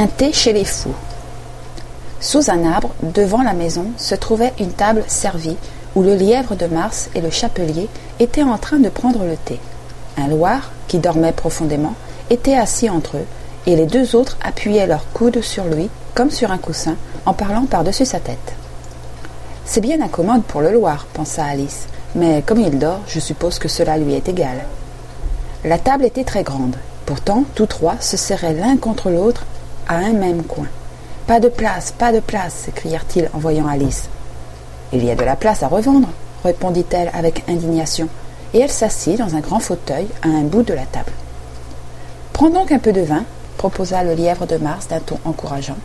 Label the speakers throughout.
Speaker 1: Un thé chez les fous. Sous un arbre, devant la maison, se trouvait une table servie où le lièvre de Mars et le chapelier étaient en train de prendre le thé. Un loir, qui dormait profondément, était assis entre eux, et les deux autres appuyaient leurs coudes sur lui, comme sur un coussin, en parlant par-dessus sa tête. C'est bien incommode pour le Loir, pensa Alice, mais comme il dort, je suppose que cela lui est égal. La table était très grande, pourtant tous trois se serraient l'un contre l'autre à un même coin. Pas de place, pas de place, s'écrièrent-ils en voyant Alice. Il y a de la place à revendre, répondit-elle avec indignation, et elle s'assit dans un grand fauteuil à un bout de la table. Prends donc un peu de vin, proposa le lièvre de Mars d'un ton encourageant.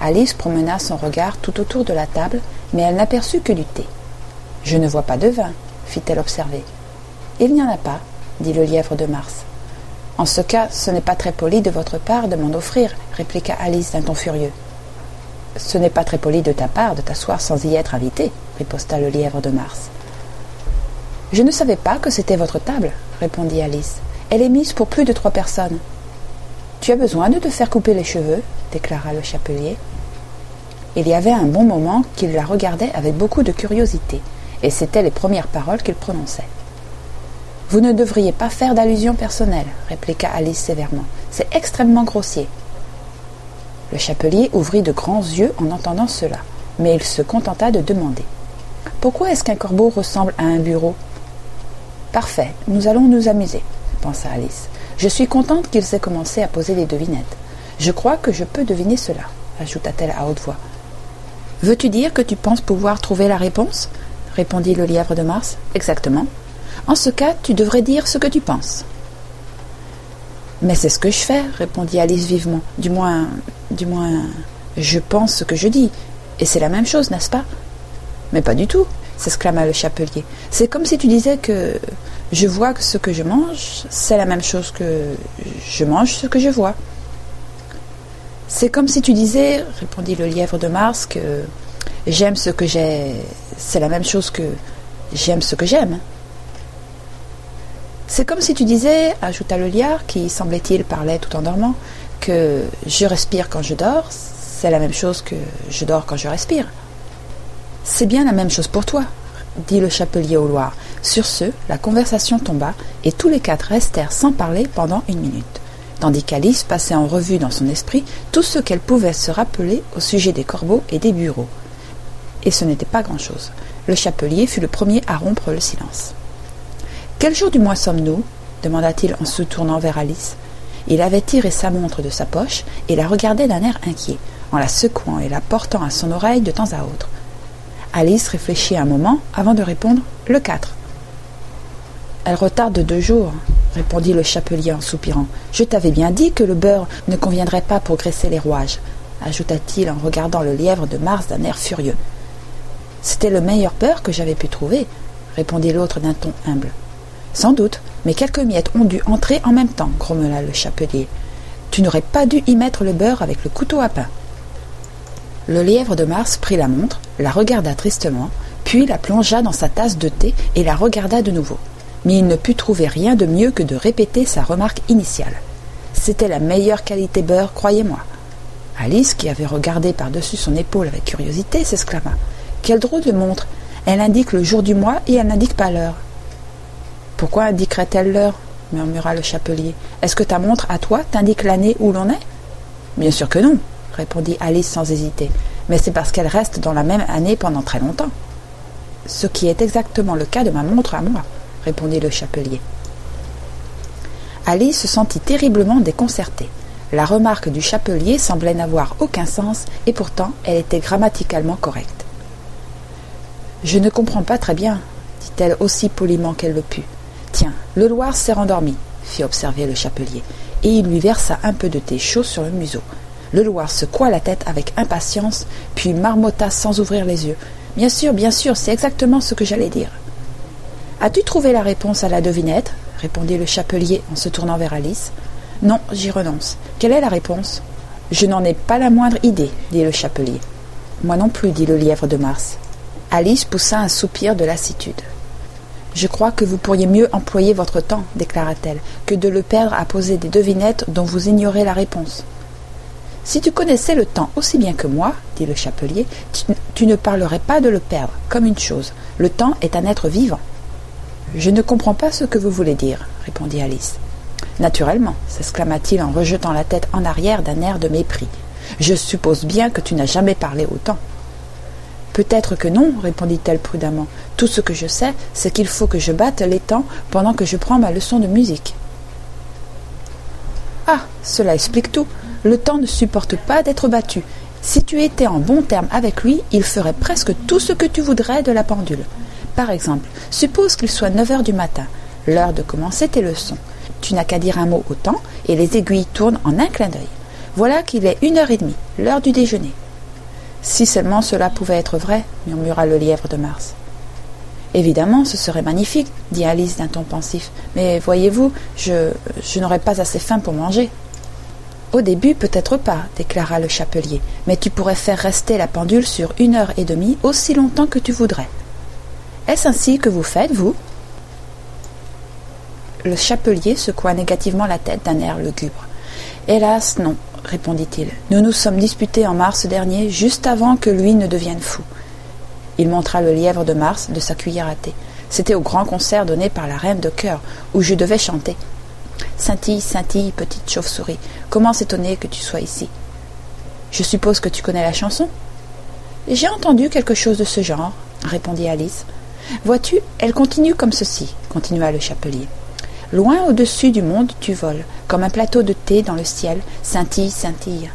Speaker 1: Alice promena son regard tout autour de la table, mais elle n'aperçut que du thé. Je ne vois pas de vin, fit-elle observer. Il n'y en a pas, dit le lièvre de Mars. En ce cas, ce n'est pas très poli de votre part de m'en offrir, répliqua Alice d'un ton furieux. Ce n'est pas très poli de ta part de t'asseoir sans y être invité, riposta le lièvre de Mars. Je ne savais pas que c'était votre table, répondit Alice. Elle est mise pour plus de trois personnes. Tu as besoin de te faire couper les cheveux, déclara le chapelier. Il y avait un bon moment qu'il la regardait avec beaucoup de curiosité, et c'étaient les premières paroles qu'il prononçait. Vous ne devriez pas faire d'allusion personnelle, répliqua Alice sévèrement. C'est extrêmement grossier. Le chapelier ouvrit de grands yeux en entendant cela, mais il se contenta de demander. Pourquoi est-ce qu'un corbeau ressemble à un bureau? Parfait, nous allons nous amuser, pensa Alice. Je suis contente qu'ils aient commencé à poser les devinettes. Je crois que je peux deviner cela, ajouta-t-elle à haute voix. Veux-tu dire que tu penses pouvoir trouver la réponse? répondit le lièvre de Mars. Exactement, en ce cas, tu devrais dire ce que tu penses. Mais c'est ce que je fais, répondit Alice vivement. Du moins, du moins, je pense ce que je dis. Et c'est la même chose, n'est-ce pas? Mais pas du tout, s'exclama le chapelier. C'est comme si tu disais que je vois ce que je mange, c'est la même chose que je mange ce que je vois. C'est comme si tu disais, répondit le lièvre de Mars, que j'aime ce que j'ai, c'est la même chose que j'aime ce que j'aime. C'est comme si tu disais, ajouta le liard, qui semblait-il parlait tout en dormant, que je respire quand je dors, c'est la même chose que je dors quand je respire. C'est bien la même chose pour toi, dit le chapelier au Loir. Sur ce, la conversation tomba, et tous les quatre restèrent sans parler pendant une minute, tandis qu'Alice passait en revue dans son esprit tout ce qu'elle pouvait se rappeler au sujet des corbeaux et des bureaux. Et ce n'était pas grand-chose. Le chapelier fut le premier à rompre le silence. Quel jour du mois sommes-nous demanda-t-il en se tournant vers Alice. Il avait tiré sa montre de sa poche et la regardait d'un air inquiet, en la secouant et la portant à son oreille de temps à autre. Alice réfléchit un moment avant de répondre Le 4. Elle retarde de deux jours, répondit le chapelier en soupirant. Je t'avais bien dit que le beurre ne conviendrait pas pour graisser les rouages, ajouta-t-il en regardant le lièvre de Mars d'un air furieux. C'était le meilleur beurre que j'avais pu trouver, répondit l'autre d'un ton humble. Sans doute, mais quelques miettes ont dû entrer en même temps, grommela le chapelier. Tu n'aurais pas dû y mettre le beurre avec le couteau à pain. Le lièvre de Mars prit la montre, la regarda tristement, puis la plongea dans sa tasse de thé et la regarda de nouveau. Mais il ne put trouver rien de mieux que de répéter sa remarque initiale. C'était la meilleure qualité beurre, croyez-moi. Alice, qui avait regardé par-dessus son épaule avec curiosité, s'exclama. Quelle drôle de montre Elle indique le jour du mois et elle n'indique pas l'heure. Pourquoi indiquerait-elle l'heure murmura le chapelier. Est-ce que ta montre à toi t'indique l'année où l'on est? Bien sûr que non, répondit Alice sans hésiter, mais c'est parce qu'elle reste dans la même année pendant très longtemps. Ce qui est exactement le cas de ma montre à moi, répondit le chapelier. Alice se sentit terriblement déconcertée. La remarque du chapelier semblait n'avoir aucun sens, et pourtant elle était grammaticalement correcte. Je ne comprends pas très bien, dit-elle aussi poliment qu'elle le put. Tiens, le Loir s'est rendormi, fit observer le chapelier, et il lui versa un peu de thé chaud sur le museau. Le Loir secoua la tête avec impatience, puis marmotta sans ouvrir les yeux. Bien sûr, bien sûr, c'est exactement ce que j'allais dire. As-tu trouvé la réponse à la devinette? répondit le chapelier en se tournant vers Alice. Non, j'y renonce. Quelle est la réponse? Je n'en ai pas la moindre idée, dit le chapelier. Moi non plus, dit le lièvre de Mars. Alice poussa un soupir de lassitude. Je crois que vous pourriez mieux employer votre temps, déclara-t-elle, que de le perdre à poser des devinettes dont vous ignorez la réponse. Si tu connaissais le temps aussi bien que moi, dit le chapelier, tu, ne parlerais pas de le perdre, comme une chose. Le temps est un être vivant. Je ne comprends pas ce que vous voulez dire, répondit Alice. Naturellement, s'exclama-t-il en rejetant la tête en arrière d'un air de mépris. Je suppose bien que tu n'as jamais parlé autant. Peut-être que non, répondit-elle prudemment. Tout ce que je sais, c'est qu'il faut que je batte temps pendant que je prends ma leçon de musique. Ah, cela explique tout. Le temps ne supporte pas d'être battu. Si tu étais en bon terme avec lui, il ferait presque tout ce que tu voudrais de la pendule. Par exemple, suppose qu'il soit neuf heures du matin, l'heure de commencer tes leçons. Tu n'as qu'à dire un mot au temps, et les aiguilles tournent en un clin d'œil. Voilà qu'il est une heure et demie, l'heure du déjeuner. Si seulement cela pouvait être vrai, murmura le lièvre de Mars. Évidemment, ce serait magnifique, dit Alice d'un ton pensif, mais voyez-vous, je, je n'aurais pas assez faim pour manger. Au début, peut-être pas, déclara le chapelier, mais tu pourrais faire rester la pendule sur une heure et demie aussi longtemps que tu voudrais. Est-ce ainsi que vous faites, vous? Le chapelier secoua négativement la tête d'un air lugubre. Hélas, non, répondit-il. Nous nous sommes disputés en mars dernier, juste avant que lui ne devienne fou. Il montra le lièvre de Mars de sa cuillère à thé. C'était au grand concert donné par la reine de cœur, où je devais chanter. Scintille, scintille, petite chauve-souris, comment s'étonner que tu sois ici? Je suppose que tu connais la chanson J'ai entendu quelque chose de ce genre, répondit Alice. Vois-tu, elle continue comme ceci, continua le chapelier. Loin au-dessus du monde, tu voles, comme un plateau de thé dans le ciel, scintille, scintille.